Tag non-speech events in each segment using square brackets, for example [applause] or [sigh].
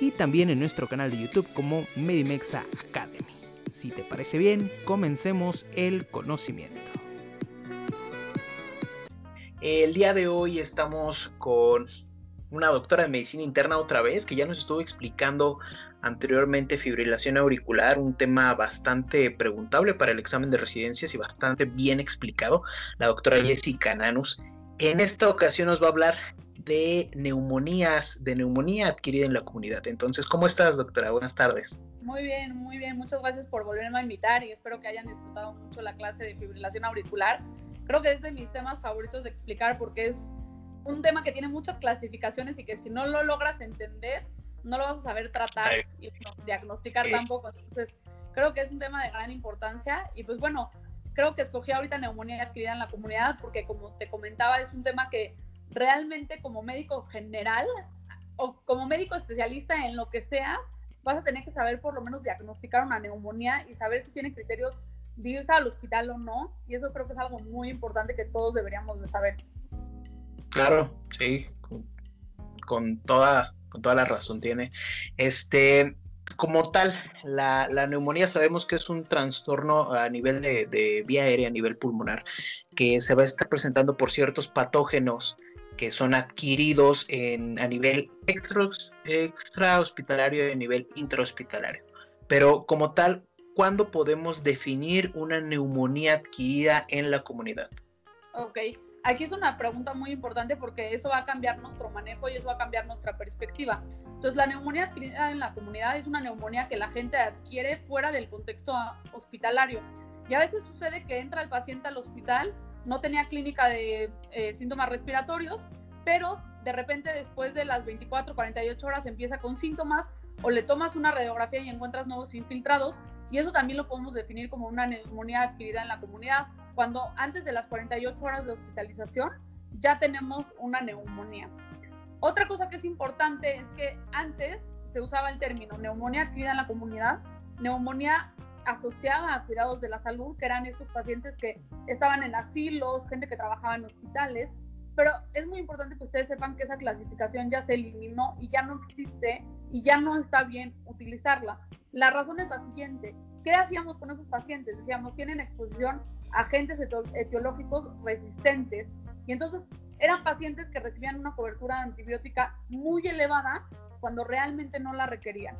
y también en nuestro canal de YouTube como Medimexa Academy. Si te parece bien, comencemos el conocimiento. El día de hoy estamos con una doctora de medicina interna otra vez que ya nos estuvo explicando anteriormente fibrilación auricular, un tema bastante preguntable para el examen de residencias y bastante bien explicado, la doctora Jessica Nanus. En esta ocasión nos va a hablar de neumonías, de neumonía adquirida en la comunidad. Entonces, ¿cómo estás, doctora? Buenas tardes. Muy bien, muy bien. Muchas gracias por volverme a invitar y espero que hayan disfrutado mucho la clase de fibrilación auricular. Creo que es de mis temas favoritos de explicar porque es un tema que tiene muchas clasificaciones y que si no lo logras entender, no lo vas a saber tratar y diagnosticar tampoco. Entonces, creo que es un tema de gran importancia y pues bueno, creo que escogí ahorita neumonía adquirida en la comunidad porque como te comentaba, es un tema que realmente como médico general o como médico especialista en lo que sea, vas a tener que saber por lo menos diagnosticar una neumonía y saber si tiene criterios de irse al hospital o no. Y eso creo que es algo muy importante que todos deberíamos de saber. Claro, sí, con, toda, con toda la razón tiene. Este, como tal, la, neumonía sabemos que es un trastorno a nivel de, de, vía aérea, a nivel pulmonar, que se va a estar presentando por ciertos patógenos que son adquiridos en, a nivel extra, extra hospitalario y a nivel intrahospitalario. Pero como tal, ¿cuándo podemos definir una neumonía adquirida en la comunidad? Ok, aquí es una pregunta muy importante porque eso va a cambiar nuestro manejo y eso va a cambiar nuestra perspectiva. Entonces, la neumonía adquirida en la comunidad es una neumonía que la gente adquiere fuera del contexto hospitalario. Y a veces sucede que entra el paciente al hospital no tenía clínica de eh, síntomas respiratorios, pero de repente después de las 24, 48 horas empieza con síntomas o le tomas una radiografía y encuentras nuevos infiltrados y eso también lo podemos definir como una neumonía adquirida en la comunidad, cuando antes de las 48 horas de hospitalización ya tenemos una neumonía. Otra cosa que es importante es que antes se usaba el término neumonía adquirida en la comunidad, neumonía asociada a cuidados de la salud, que eran estos pacientes que estaban en asilos, gente que trabajaba en hospitales. Pero es muy importante que ustedes sepan que esa clasificación ya se eliminó y ya no existe y ya no está bien utilizarla. La razón es la siguiente. ¿Qué hacíamos con esos pacientes? Decíamos, tienen exposición a agentes etiológicos resistentes. Y entonces eran pacientes que recibían una cobertura antibiótica muy elevada cuando realmente no la requerían.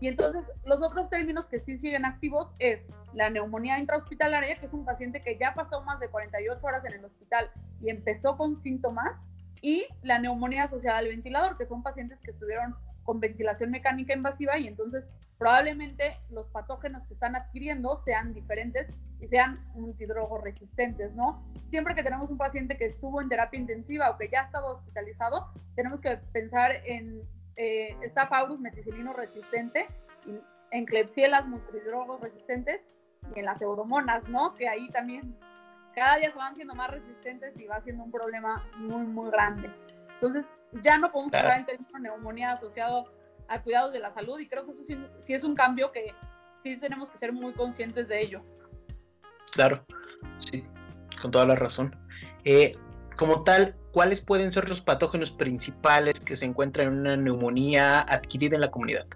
Y entonces los otros términos que sí siguen activos es la neumonía intrahospitalaria, que es un paciente que ya pasó más de 48 horas en el hospital y empezó con síntomas, y la neumonía asociada al ventilador, que son pacientes que estuvieron con ventilación mecánica invasiva y entonces probablemente los patógenos que están adquiriendo sean diferentes y sean multidrogoresistentes, ¿no? Siempre que tenemos un paciente que estuvo en terapia intensiva o que ya ha estado hospitalizado, tenemos que pensar en eh, Staph aureus meticilino resistente, en Klebsiella multidrogos resistentes y en las euromonas, ¿no? Que ahí también cada día se van siendo más resistentes y va siendo un problema muy, muy grande. Entonces, ya no podemos hablar en términos de neumonía asociado a cuidados de la salud y creo que eso sí, es un cambio que sí tenemos que ser muy conscientes de ello. Claro, sí, con toda la razón. Eh, como tal, ¿cuáles pueden ser los patógenos principales que se encuentran en una neumonía adquirida en la comunidad?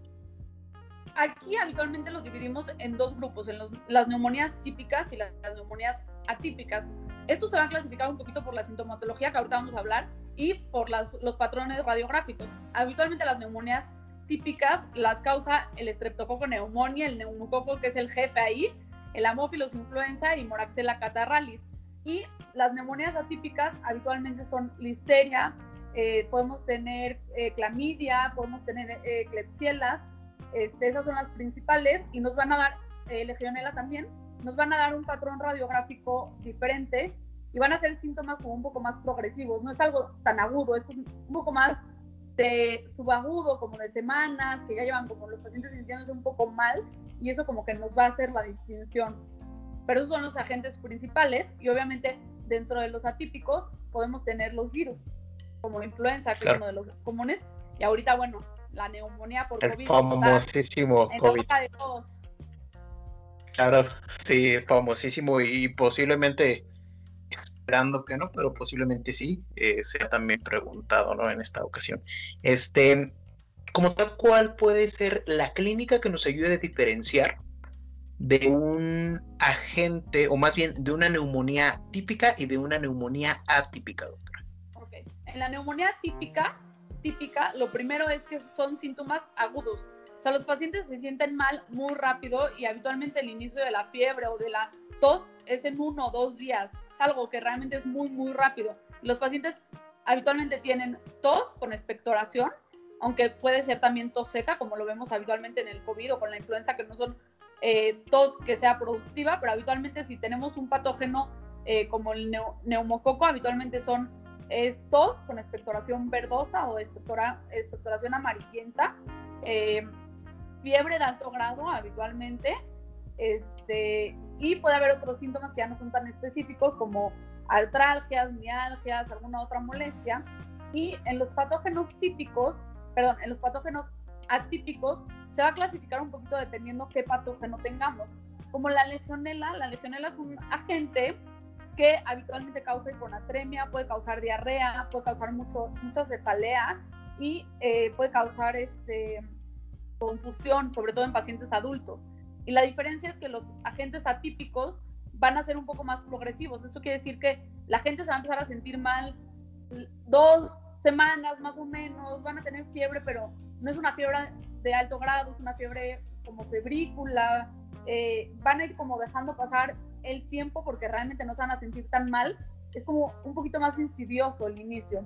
Aquí habitualmente los dividimos en dos grupos, en las neumonías típicas y las, neumonías atípicas. Esto se va a clasificar un poquito por la sintomatología que ahorita vamos a hablar y por las, los patrones radiográficos. Habitualmente las neumonías típicas las causa el estreptococo neumonía, el neumococo que es el jefe ahí, el Haemophilus influenza y Moraxella catarralis. Y las neumonías atípicas habitualmente son listeria, eh, podemos tener eh, clamidia, podemos tener eh, este, esas son las principales y nos van a dar, legionela también, nos van a dar un patrón radiográfico diferente y van a ser síntomas como un poco más progresivos, no es algo tan agudo, es un, poco más de subagudo, como de semanas, que ya llevan como los pacientes sintiéndose un poco mal y eso como que nos va a hacer la distinción. Pero esos son los agentes principales y obviamente dentro de los atípicos podemos tener los virus, como influenza, que es uno de los comunes, y ahorita, bueno, la neumonía por El COVID. famosísimo COVID. De todos. Claro, sí, famosísimo y posiblemente esperando que no, pero posiblemente sí, eh, sea también preguntado, ¿no? En esta ocasión. Este, como tal, ¿cuál puede ser la clínica que nos ayude a diferenciar de un agente, o más bien de una neumonía típica y de una neumonía atípica, doctora? Ok, en la neumonía típica, típica, lo primero es que son síntomas agudos. O sea, los pacientes se sienten mal muy rápido y habitualmente el inicio de la fiebre o de la tos es en uno o dos días algo que realmente es muy, muy rápido. Los pacientes habitualmente tienen tos con expectoración, aunque puede ser también tos seca, como lo vemos habitualmente en el COVID o con la influenza, que no son eh, tos que sea productiva, pero habitualmente si tenemos un patógeno eh, como el neumococo, habitualmente son tos con expectoración verdosa o expectoración amarillenta, eh, fiebre de alto grado habitualmente, este, y puede haber otros síntomas que ya no son tan específicos como artralgias, mialgias, alguna otra molestia. Y en los patógenos típicos, perdón, en los patógenos atípicos se va a clasificar un poquito dependiendo qué patógeno tengamos. Como la legionela, la legionela es un agente que habitualmente causa hiponatremia, puede causar diarrea, puede causar mucho, mucha cefalea y eh, puede causar este, confusión, sobre todo en pacientes adultos. Y la diferencia es que los agentes atípicos van a ser un poco más progresivos. Esto quiere decir que la gente se va a empezar a sentir mal dos semanas más o menos, van a tener fiebre, pero no es una fiebre de alto grado, es una fiebre como febrícula, eh, van a ir como dejando pasar el tiempo porque realmente no se van a sentir tan mal, es como un poquito más insidioso el inicio.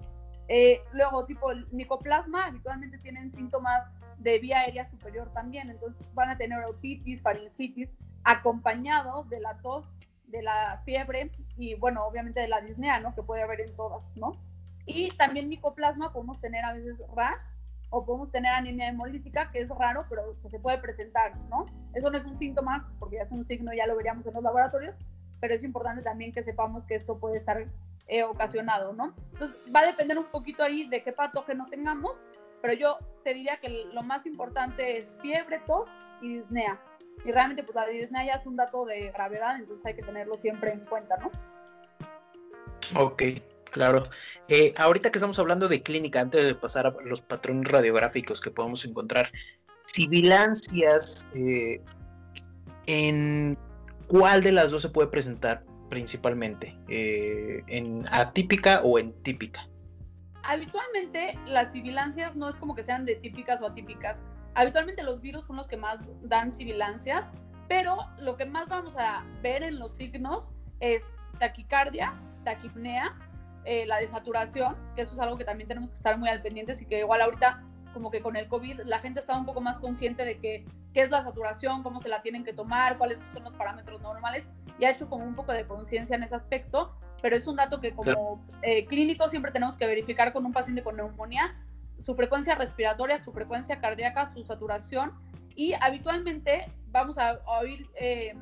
Eh, luego, tipo el micoplasma, habitualmente tienen síntomas de vía aérea superior también, entonces van a tener otitis, faringitis, acompañados de la tos, de la fiebre y bueno, obviamente de la disnea, ¿no? Que puede haber en todas, ¿no? Y también micoplasma podemos tener a veces rash o podemos tener anemia hemolítica, que es raro, pero se puede presentar, ¿no? Eso no es un síntoma, porque ya es un signo, ya lo veríamos en los laboratorios, pero es importante también que sepamos que esto puede estar eh, ocasionado, ¿no? Entonces va a depender un poquito ahí de qué patógeno tengamos pero yo te diría que lo más importante es fiebre, tos y disnea. Y realmente pues la disnea ya es un dato de gravedad, entonces hay que tenerlo siempre en cuenta, ¿no? Ok, claro. Eh, ahorita que estamos hablando de clínica, antes de pasar a los patrones radiográficos que podemos encontrar, sibilancias, eh, ¿en cuál de las dos se puede presentar principalmente? Eh, ¿En atípica o en típica? Habitualmente las sibilancias no es como que sean de típicas o atípicas. Habitualmente los virus son los que más dan sibilancias, pero lo que más vamos a ver en los signos es taquicardia, taquipnea, eh, la desaturación, que eso es algo que también tenemos que estar muy al pendiente y que igual ahorita como que con el COVID la gente está un poco más consciente de que qué es la saturación, cómo se la tienen que tomar, cuáles son los parámetros normales y ha hecho como un poco de conciencia en ese aspecto, pero es un dato que como eh, clínico siempre tenemos que verificar con un paciente con neumonía su frecuencia respiratoria, su frecuencia cardíaca, su saturación y habitualmente vamos a, oír eh,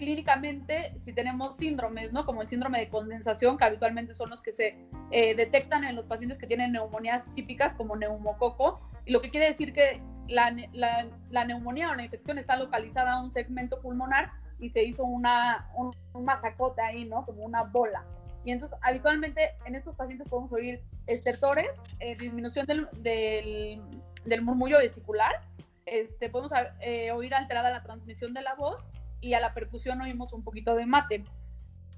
clínicamente si tenemos síndromes, ¿no? Como el síndrome de condensación, que habitualmente son los que se eh, detectan en los pacientes que tienen neumonías típicas como neumococo, y lo que quiere decir que la, la, neumonía o la infección está localizada en un segmento pulmonar y se hizo una, un, ahí, ¿no? Como una bola. Y entonces, habitualmente en estos pacientes podemos oír estertores, eh, disminución del, del, del, murmullo vesicular, este, podemos eh, oír alterada la transmisión de la voz y a la percusión oímos un poquito de mate.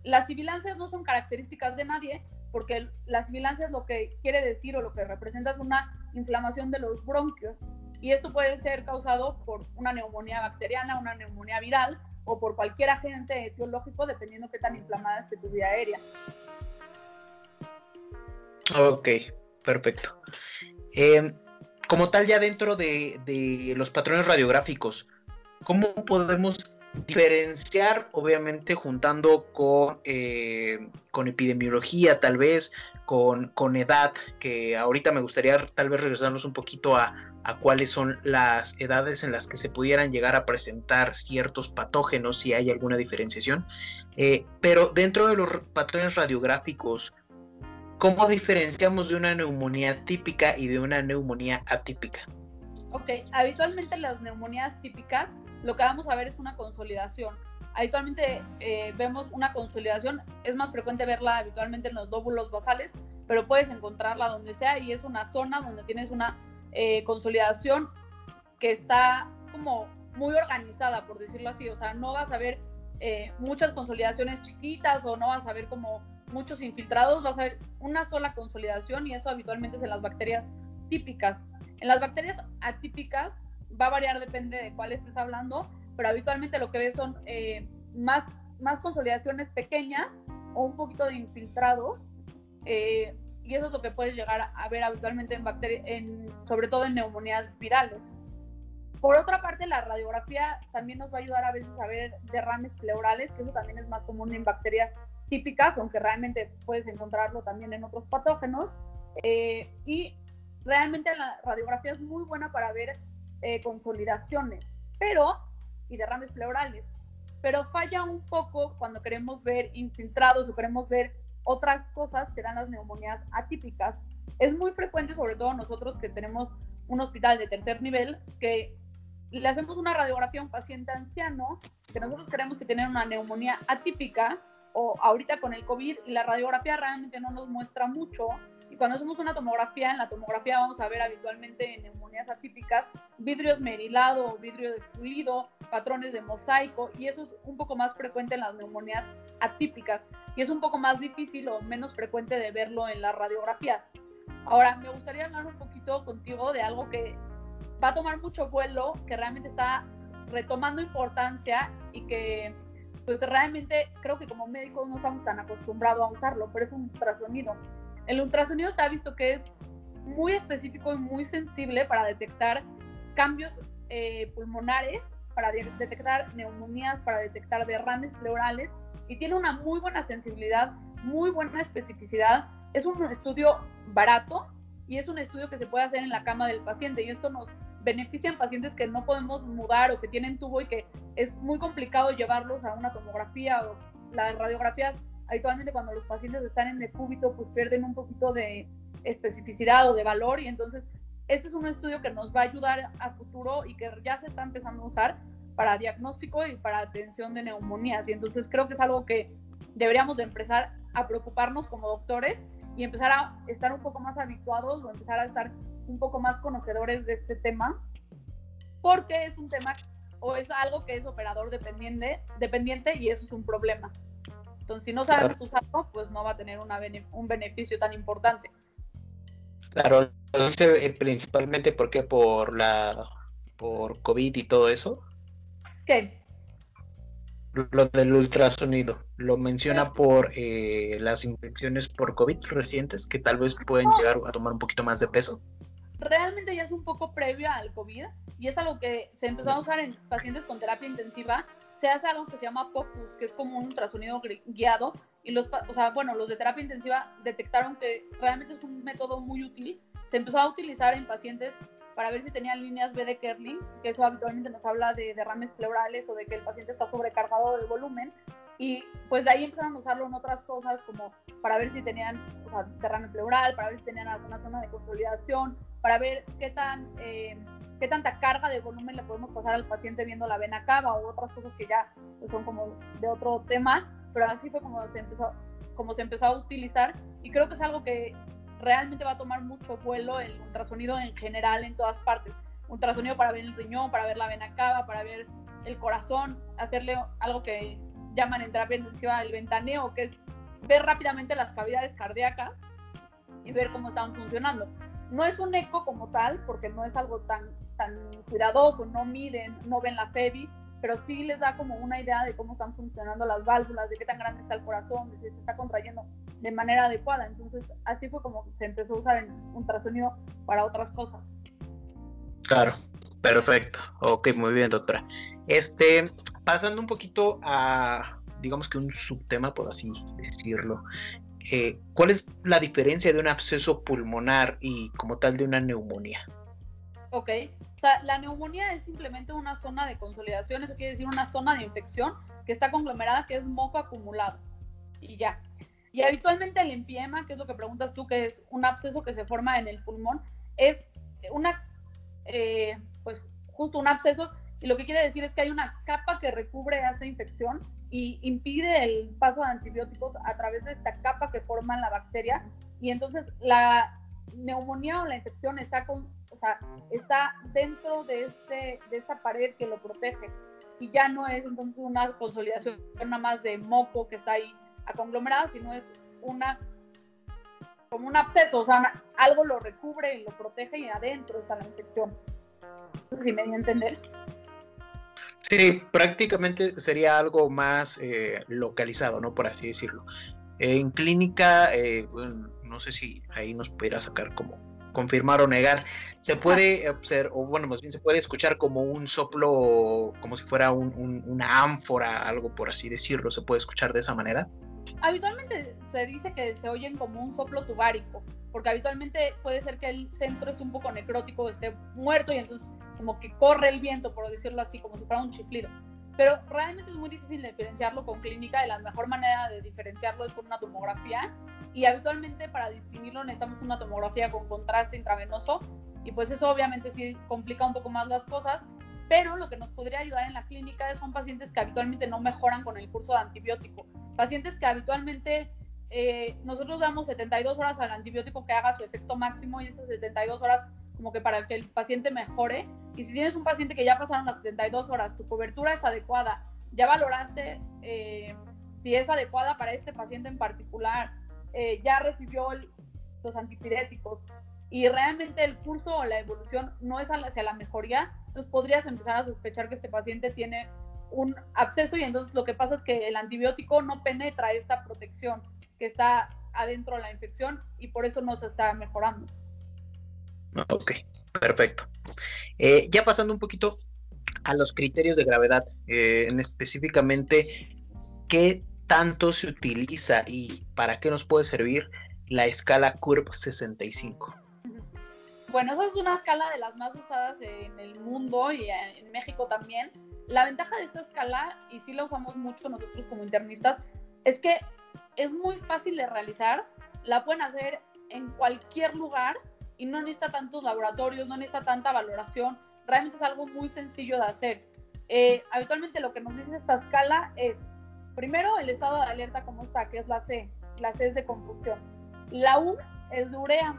Las sibilancias no son características de nadie, porque las sibilancias lo que quiere decir o lo que representa es una inflamación de los bronquios. Y esto puede ser causado por una neumonía bacteriana, una neumonía viral o por cualquier agente etiológico, dependiendo qué tan inflamada esté tu vía aérea. Ok, perfecto. Eh, como tal, ya dentro de, de los patrones radiográficos, ¿cómo podemos diferenciar, obviamente, juntando con, eh, con epidemiología, tal vez, con, con, edad, que ahorita me gustaría tal vez regresarnos un poquito a, a, cuáles son las edades en las que se pudieran llegar a presentar ciertos patógenos, si hay alguna diferenciación. Eh, pero dentro de los patrones radiográficos, ¿cómo diferenciamos de una neumonía típica y de una neumonía atípica? Ok, habitualmente las neumonías típicas lo que vamos a ver es una consolidación. Habitualmente eh, vemos una consolidación, es más frecuente verla habitualmente en los lóbulos basales, pero puedes encontrarla donde sea y es una zona donde tienes una eh, consolidación que está como muy organizada, por decirlo así. O sea, no vas a ver eh, muchas consolidaciones chiquitas o no vas a ver como muchos infiltrados, vas a ver una sola consolidación y eso habitualmente es en las bacterias típicas. En las bacterias atípicas va a variar, depende de cuál estés hablando, pero habitualmente lo que ves son eh, más, más consolidaciones pequeñas o un poquito de infiltrado. Eh, y eso es lo que puedes llegar a ver habitualmente en bacterias, en, sobre todo en neumonías virales. Por otra parte, la radiografía también nos va a ayudar a veces a ver derrames pleurales, que eso también es más común en bacterias típicas, aunque realmente puedes encontrarlo también en otros patógenos. Eh, y realmente la radiografía es muy buena para ver eh, consolidaciones, pero, y derrames pleurales, pero falla un poco cuando queremos ver infiltrados o queremos ver otras cosas que dan las neumonías atípicas. Es muy frecuente, sobre todo nosotros que tenemos un hospital de tercer nivel, que le hacemos una radiografía a un paciente anciano, que nosotros creemos que tiene una neumonía atípica, o ahorita con el COVID, y la radiografía realmente no nos muestra mucho, y cuando hacemos una tomografía, en la tomografía vamos a ver habitualmente en neumonías atípicas vidrio esmerilado, vidrio despulido, patrones de mosaico, y eso es un poco más frecuente en las neumonías atípicas, y es un poco más difícil o menos frecuente de verlo en la radiografía. Ahora, me gustaría hablar un poquito contigo de algo que va a tomar mucho vuelo, que realmente está retomando importancia y que pues realmente creo que como médicos no estamos tan acostumbrados a usarlo, pero es un ultrasonido. El ultrasonido se ha visto que es muy específico y muy sensible para detectar cambios eh, pulmonares, para detectar neumonías, para detectar derrames pleurales y tiene una muy buena sensibilidad, muy buena especificidad. Es un estudio barato y es un estudio que se puede hacer en la cama del paciente y esto nos beneficia en pacientes que no podemos mudar o que tienen tubo y que es muy complicado llevarlos a una tomografía o las radiografías habitualmente cuando los pacientes están en decúbito, pues pierden un poquito de especificidad o de valor y entonces este es un estudio que nos va a ayudar a futuro y que ya se está empezando a usar para diagnóstico y para atención de neumonías y entonces creo que es algo que deberíamos de empezar a preocuparnos como doctores y empezar a estar un poco más habituados o empezar a estar un poco más conocedores de este tema porque es un tema o es algo que es operador dependiente, dependiente y eso es un problema. Entonces, si no sabemos usarlo, pues no va a tener una un beneficio tan importante. Claro, lo dice eh, principalmente porque por la por COVID y todo eso. ¿Qué? Lo del ultrasonido. Lo menciona por eh, las infecciones por COVID recientes que tal vez pueden llegar a tomar un poquito más de peso. Realmente ya es un poco previo al COVID y es algo que se empezó a usar en pacientes con terapia intensiva. Se hace algo que se llama POCUS, que es como un ultrasonido guiado y los, o sea, bueno, los de terapia intensiva detectaron que realmente es un método muy útil. Se empezó a utilizar en pacientes para ver si tenían líneas B de Kerlin, que eso habitualmente nos habla de derrames pleurales o de que el paciente está sobrecargado del volumen. Y pues de ahí empezaron a usarlo en otras cosas, como para ver si tenían o sea, derrame pleural, para ver si tenían alguna zona de consolidación, para ver qué tan eh, qué tanta carga de volumen le podemos pasar al paciente viendo la vena cava o otras cosas que ya pues, son como de otro tema pero así fue como se empezó, como se empezó a utilizar y creo que es algo que realmente va a tomar mucho vuelo el ultrasonido en general en todas partes. Ultrasonido para ver el riñón, para ver la vena cava, para ver el corazón, hacerle algo que llaman en terapia intensiva el ventaneo, que es ver rápidamente las cavidades cardíacas y ver cómo están funcionando. No es un eco como tal, porque no es algo tan, tan cuidadoso, no miden, no ven la FEBI, pero sí les da como una idea de cómo están funcionando las válvulas, de qué tan grande está el corazón, de si se está contrayendo de manera adecuada. Entonces, así fue como se empezó a usar en ultrasonido para otras cosas. Claro, perfecto. Ok, muy bien, doctora. Este, pasando un poquito a, digamos que un subtema, por así decirlo. Eh, ¿Cuál es la diferencia de un absceso pulmonar y como tal de una neumonía? Ok, o sea, la neumonía es simplemente una zona de consolidación, eso quiere decir una zona de infección que está conglomerada, que es moco acumulado. Y ya. Y habitualmente el empiema, que es lo que preguntas tú, que es un absceso que se forma en el pulmón, es una, eh, pues justo un absceso, y lo que quiere decir es que hay una capa que recubre esa infección y impide el paso de antibióticos a través de esta capa que forma la bacteria, y entonces la neumonía o la infección está con está dentro de, este, de esta pared que lo protege. Y ya no es entonces una consolidación nada más de moco que está ahí conglomerada, sino es una como un absceso, o sea, algo lo recubre y lo protege y adentro está la infección. No sé si me voy a entender. Sí, prácticamente sería algo más eh, localizado, ¿no? Por así decirlo. En clínica, eh, no sé si ahí nos pudiera sacar como confirmar o negar. Se puede observar, o bueno, más bien se puede escuchar como un soplo, como si fuera una ánfora, algo por así decirlo, se puede escuchar de esa manera. Habitualmente se dice que se oyen como un soplo tubárico, porque habitualmente puede ser que el centro esté un poco necrótico, esté muerto y entonces como que corre el viento, por decirlo así, como si fuera un chiflido. Pero realmente es muy difícil diferenciarlo con clínica y la mejor manera de diferenciarlo es con una tomografía y habitualmente para distinguirlo necesitamos una tomografía con contraste intravenoso y pues eso obviamente sí complica un poco más las cosas, pero lo que nos podría ayudar en la clínica son pacientes que habitualmente no mejoran con el curso de antibiótico, pacientes que habitualmente eh, nosotros damos 72 horas al antibiótico que haga su efecto máximo y esas 72 horas como que para que el paciente mejore. Y si tienes un paciente que ya pasaron las 72 horas, tu cobertura es adecuada, ya valoraste eh, si es adecuada para este paciente en particular, eh, ya recibió los antipiréticos y realmente el curso o la evolución no es hacia la mejoría, entonces podrías empezar a sospechar que este paciente tiene un absceso y entonces lo que pasa es que el antibiótico no penetra esta protección que está adentro de la infección y por eso no se está mejorando. Ok, perfecto. Eh, ya pasando un poquito a los criterios de gravedad, eh, en específicamente, ¿qué tanto se utiliza y para qué nos puede servir la escala CURB 65? Bueno, esa es una escala de las más usadas en el mundo y en México también. La ventaja de esta escala, y sí la usamos mucho nosotros como internistas, es que es muy fácil de realizar, la pueden hacer en cualquier lugar y no necesita tantos laboratorios, no necesita tanta valoración, realmente es algo muy sencillo de hacer. Eh, habitualmente lo que nos dice esta escala es Primero, el estado de alerta como está, que es la C. La C es de confusión. La U es de urea.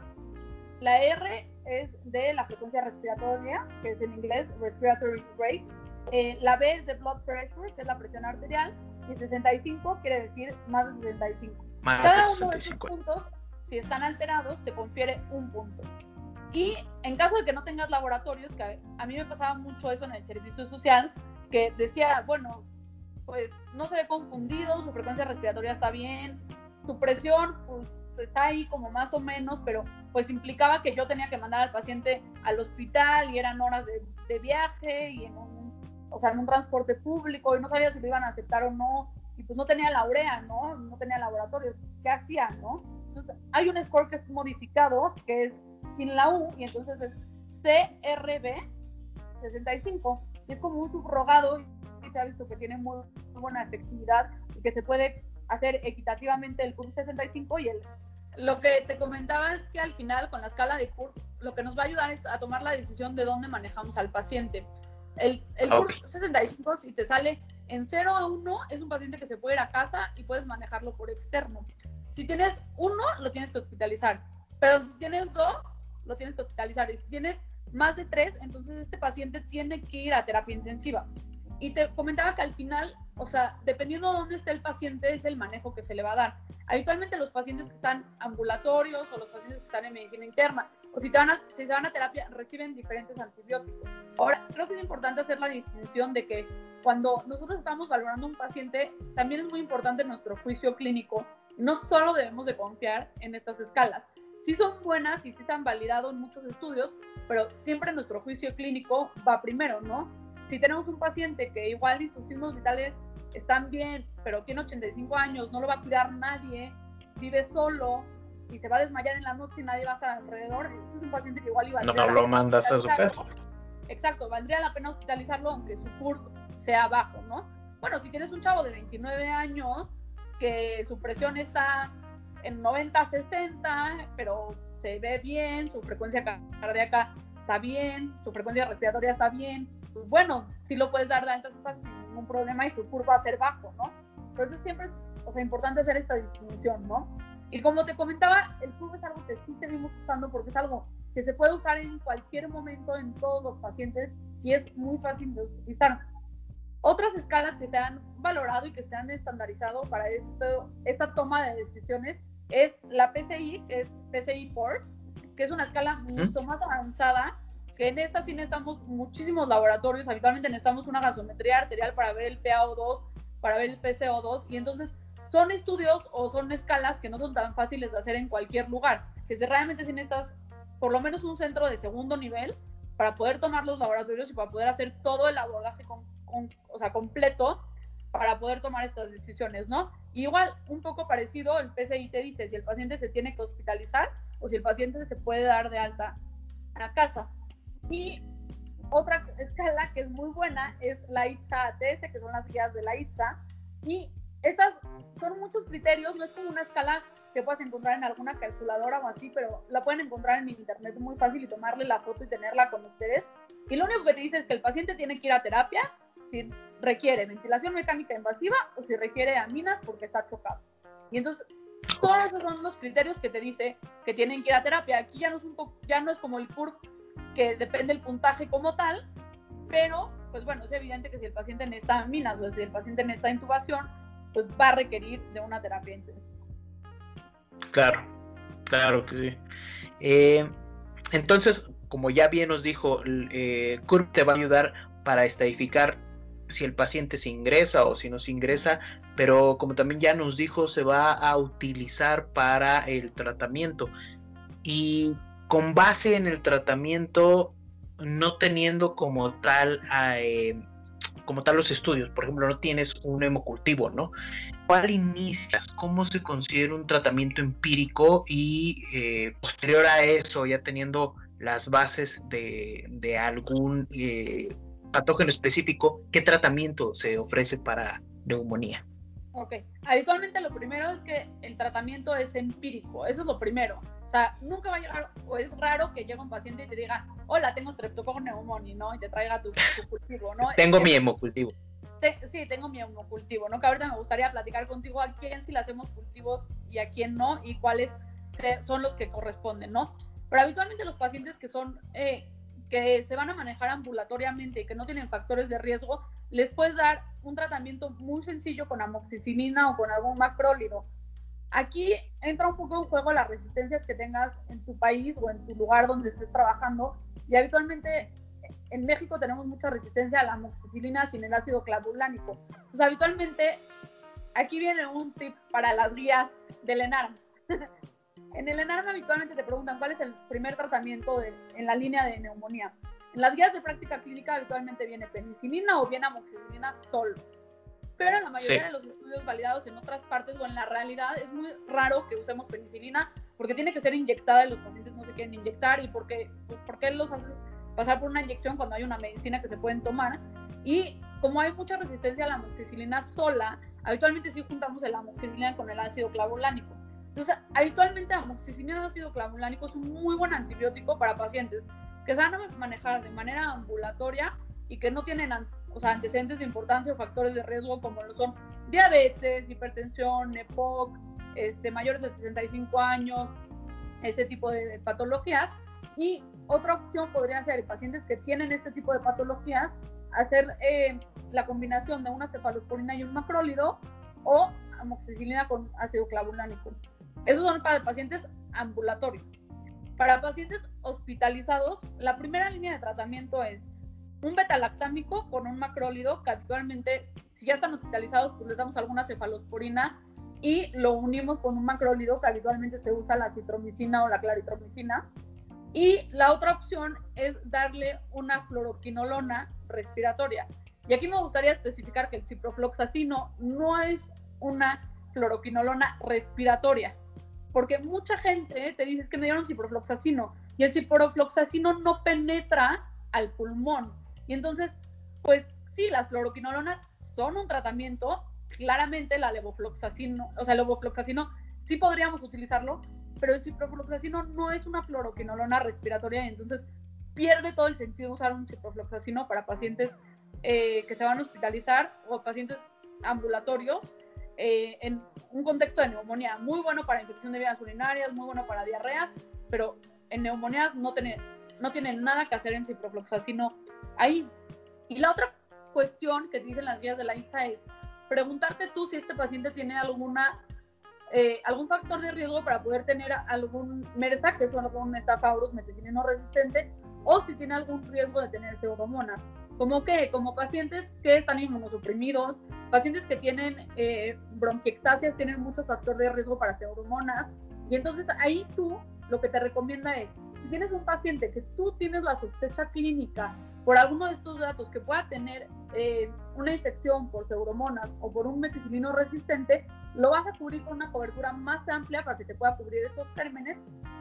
La R es de la frecuencia respiratoria, que es en inglés respiratory rate. Eh, la B es de blood pressure, que es la presión arterial. Y 65 quiere decir más de 65. Más Cada de uno de estos puntos si están alterados, te confiere un punto. Y en caso de que no tengas laboratorios, que a, mí me pasaba mucho eso en el servicio social, que decía, bueno, pues no se ve confundido, su frecuencia respiratoria está bien, su presión pues, está ahí como más o menos, pero pues implicaba que yo tenía que mandar al paciente al hospital y eran horas de, de viaje y en un, o sea, en un transporte público y no sabía si lo iban a aceptar o no y pues no tenía la urea, ¿no? No tenía laboratorio. ¿Qué hacía, no? Entonces, hay un score que es modificado, que es sin la U, y entonces es CRB 65. Y es como un subrogado y se ha visto que tiene muy, buena efectividad y que se puede hacer equitativamente el CURS 65 y el... Lo que te comentaba es que al final con la escala de CURS lo que nos va a ayudar es a tomar la decisión de dónde manejamos al paciente. El, el CURS 65, si te sale en 0 a 1 es un paciente que se puede ir a casa y puedes manejarlo por externo. Si tienes uno, lo tienes que hospitalizar. Pero si tienes dos, lo tienes que hospitalizar. Y si tienes más de tres, entonces este paciente tiene que ir a terapia intensiva. Y te comentaba que al final, o sea, dependiendo de dónde esté el paciente, es el manejo que se le va a dar. Habitualmente los pacientes que están ambulatorios o los pacientes que están en medicina interna o si, te van a, si se van a terapia, reciben diferentes antibióticos. Ahora, creo que es importante hacer la distinción de que cuando nosotros estamos valorando a un paciente, también es muy importante nuestro juicio clínico. No solo debemos de confiar en estas escalas. Sí son buenas y sí se han validado en muchos estudios, pero siempre nuestro juicio clínico va primero, ¿no? Si tenemos un paciente que igual y sus signos vitales están bien, pero tiene 85 años, no lo va a cuidar nadie, vive solo, y se va a desmayar en la noche y nadie va a estar alrededor, es un paciente que igual iba a... No, no lo mandas a su casa. Exacto, valdría la pena hospitalizarlo aunque su CUR sea bajo, ¿no? Bueno, si tienes un chavo de 29 años que su presión está en 90, 60, pero se ve bien, su frecuencia cardíaca está bien, su frecuencia respiratoria está bien, pues bueno, sí lo puedes dar de alta sin ningún problema y su CUR va a ser bajo, ¿no? Pero eso siempre es o sea, importante hacer esta distinción, ¿no? Y como te comentaba, el curvo es algo que sí seguimos usando porque es algo que se puede usar en cualquier momento en todos los pacientes y es muy fácil de utilizar. Otras escalas que se han valorado y que se han estandarizado para esto, esta toma de decisiones es la PCI, que es PCI Port, que es una escala mucho más avanzada, que en esta sí necesitamos muchísimos laboratorios, habitualmente necesitamos una gasometría arterial para ver el PaO2, para ver el PCO2, y entonces son estudios o son escalas que no son tan fáciles de hacer en cualquier lugar, que si realmente tienes necesitas por lo menos un centro de segundo nivel para poder tomar los laboratorios y para poder hacer todo el abordaje con, o sea, completo para poder tomar estas decisiones, ¿no? igual, un poco parecido, el PCI te dice si el paciente se tiene que hospitalizar o si el paciente se puede dar de alta a casa. Y otra escala que es muy buena es la ISA-ATS, que son las guías de la ISA, y estas son muchos criterios, no es como una escala que puedas encontrar en alguna calculadora o así, pero la pueden encontrar en internet muy fácil y tomarle la foto y tenerla con ustedes. Y lo único que te dice es que el paciente tiene que ir a terapia si requiere ventilación mecánica invasiva o si requiere aminas porque está chocado. Y entonces, todos esos son los criterios que te dice que tienen que ir a terapia. Aquí ya no es, un poco, ya no es como el CURP, que depende del puntaje como tal, pero pues bueno, es evidente que si el paciente necesita aminas o si el paciente necesita intubación, pues va a requerir de una terapia intensiva. Claro, claro que sí. Eh, entonces, como ya bien nos dijo, eh, CURP te va a ayudar para estadificar si el paciente se ingresa o si no se ingresa, pero como también ya nos dijo, se va a utilizar para el tratamiento. Y con base en el tratamiento, no teniendo como tal eh, como tal los estudios, por ejemplo, no tienes un hemocultivo, ¿no? ¿Cuál inicias? ¿Cómo se considera un tratamiento empírico y eh, posterior a eso, ya teniendo las bases de, algún eh, patógeno específico, qué tratamiento se ofrece para neumonía? Ok, habitualmente lo primero es que el tratamiento es empírico, eso es lo primero. O sea, nunca va a llegar, o es raro que llegue un paciente y te diga, hola, tengo streptococcus pneumoniae, ¿no? Y te traiga tu, cultivo, ¿no? [laughs] tengo mi hemocultivo. sí, tengo mi hemocultivo, ¿no? Que ahorita me gustaría platicar contigo a quién sí le hacemos cultivos y a quién no, y cuáles son los que corresponden, ¿no? Pero habitualmente los pacientes que son, eh, que se van a manejar ambulatoriamente y que no tienen factores de riesgo, les puedes dar un tratamiento muy sencillo con amoxicilina o con algún macrólido Aquí entra un poco en juego las resistencias que tengas en tu país o en tu lugar donde estés trabajando. Y habitualmente en México tenemos mucha resistencia a la amoxicilina sin el ácido clavulánico. Entonces, habitualmente, aquí viene un tip para las guías del ENARM. [laughs] en el ENARM habitualmente te preguntan cuál es el primer tratamiento en la línea de neumonía. En las guías de práctica clínica habitualmente viene penicilina o viene amoxicilina solo. Pero en la mayoría de los estudios validados en otras partes o en la realidad es muy raro que usemos penicilina porque tiene que ser inyectada y los pacientes no se quieren inyectar y porque, pues, ¿por qué los haces pasar por una inyección cuando hay una medicina que se pueden tomar? Y como hay mucha resistencia a la amoxicilina sola, habitualmente sí juntamos el amoxicilina con el ácido clavulánico. Entonces, habitualmente amoxicilina y ácido clavulánico es un muy buen antibiótico para pacientes que a manejar de manera ambulatoria y que no tienen o sea, antecedentes de importancia o factores de riesgo como lo son diabetes, hipertensión, EPOC, este, mayores de 65 años, ese tipo de patologías. Y otra opción podría ser pacientes que tienen este tipo de patologías, hacer eh, la combinación de una cefalosporina y un macrólido o amoxicilina con ácido clavulánico. Esos son para pacientes ambulatorios. Para pacientes hospitalizados, la primera línea de tratamiento es un betalactámico con un macrólido, que habitualmente, si ya están hospitalizados, pues les damos alguna cefalosporina y lo unimos con un macrólido, que habitualmente se usa la citromicina o la claritromicina. Y la otra opción es darle una fluoroquinolona respiratoria. Y aquí me gustaría especificar que el ciprofloxacino no es una fluoroquinolona respiratoria, porque mucha gente te dice que me dieron ciprofloxacino y el ciprofloxacino no penetra al pulmón. Y entonces, pues sí, las fluoroquinolonas son un tratamiento, claramente la levofloxacino, o sea, el levofloxacino sí podríamos utilizarlo, pero el ciprofloxacino no es una fluoroquinolona respiratoria y entonces pierde todo el sentido usar un ciprofloxacino para pacientes eh, que se van a hospitalizar o pacientes ambulatorios eh, en un contexto de neumonía. Muy bueno para infección de vías urinarias, muy bueno para diarreas, pero en neumonías no tiene, no tiene nada que hacer en ciprofloxacino ahí. Y la otra cuestión que dicen las guías de la INSA es preguntarte tú si este paciente tiene alguna eh, algún factor de riesgo para poder tener algún MERSA, que es un estafaurus no resistente, o si tiene algún riesgo de tener pseudomonas. ¿Como qué? Como pacientes que están inmunosuprimidos, pacientes que tienen eh, bronquiectasias, tienen mucho factor de riesgo para pseudomonas. Y entonces ahí tú lo que te recomienda es, si tienes un paciente que tú tienes la sospecha clínica por alguno de estos datos que pueda tener eh, una infección por pseudomonas o por un meticilino resistente, lo vas a cubrir con una cobertura más amplia para que te pueda cubrir estos gérmenes,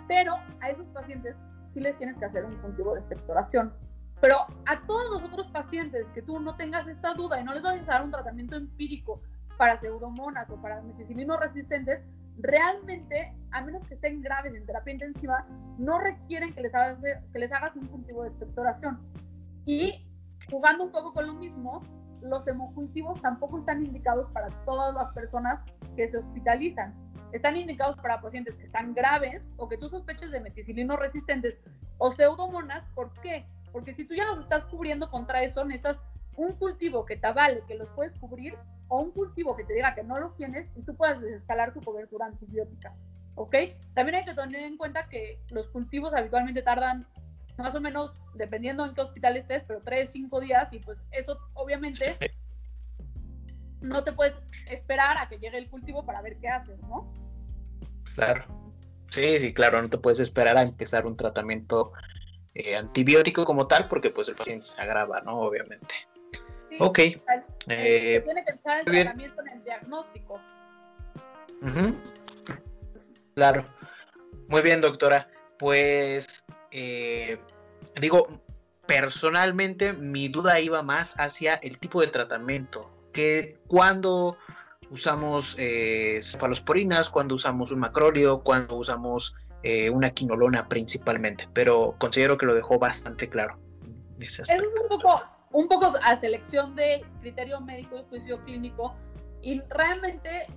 pero a esos pacientes sí les tienes que hacer un cultivo de expectoración. Pero a todos los otros pacientes que tú no tengas esta duda y no les vas a dar un tratamiento empírico para pseudomonas o para meticilinos resistentes, realmente, a menos que estén graves en terapia intensiva, no requieren que les hagas, que les hagas un cultivo de expectoración. Y jugando un poco con lo mismo, los hemocultivos tampoco están indicados para todas las personas que se hospitalizan. Están indicados para pacientes que están graves o que tú sospeches de meticilinos resistentes o pseudomonas. ¿Por qué? Porque si tú ya los estás cubriendo contra eso, necesitas un cultivo que te avale que los puedes cubrir o un cultivo que te diga que no los tienes y tú puedas desescalar tu cobertura antibiótica. ¿Ok? También hay que tener en cuenta que los cultivos habitualmente tardan más o menos, dependiendo en qué hospital estés, pero 3, 5 días y pues eso obviamente no te puedes esperar a que llegue el cultivo para ver qué haces, ¿no? Claro. Sí, sí, claro, no te puedes esperar a empezar un tratamiento eh, antibiótico como tal, porque pues el paciente se agrava, ¿no? Obviamente. ok. Eh, tiene que empezar el tratamiento en el diagnóstico. Claro. Muy bien, doctora. Pues eh, digo, personalmente mi duda iba más hacia el tipo de tratamiento. Que cuando usamos eh, cefalosporinas, cuando usamos un macrólido, cuando usamos eh, una quinolona principalmente, pero considero que lo dejó bastante claro. es un poco, un poco a selección de criterio médico y juicio clínico. Y realmente,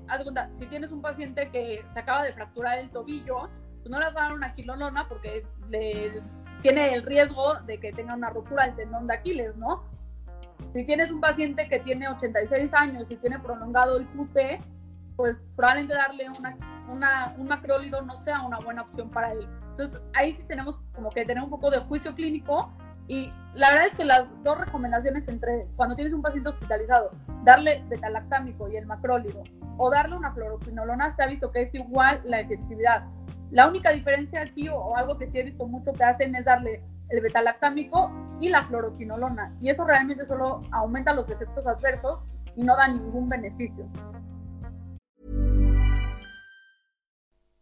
si tienes un paciente que se acaba de fracturar el tobillo, pues no le vas a dar una quinolona porque le, tiene el riesgo de que tenga una ruptura del tendón de Aquiles, ¿no? Si tienes un paciente que tiene 86 años y tiene prolongado el QT, pues probablemente darle una una, un macrólido no sea una buena opción para él. Entonces, ahí sí tenemos como que tener un poco de juicio clínico y la verdad es que las dos recomendaciones entre cuando tienes un paciente hospitalizado, darle betalactámico y el macrólido o darle una fluoroquinolona, se ha visto que es igual la efectividad. La única diferencia aquí o, o algo que sí he visto mucho que hacen es darle el betalactámico y la fluoroquinolona y eso realmente solo aumenta los efectos adversos y no da ningún beneficio.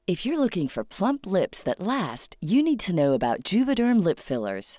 If you're looking for plump lips that last, you need to know about Juvederm lip fillers.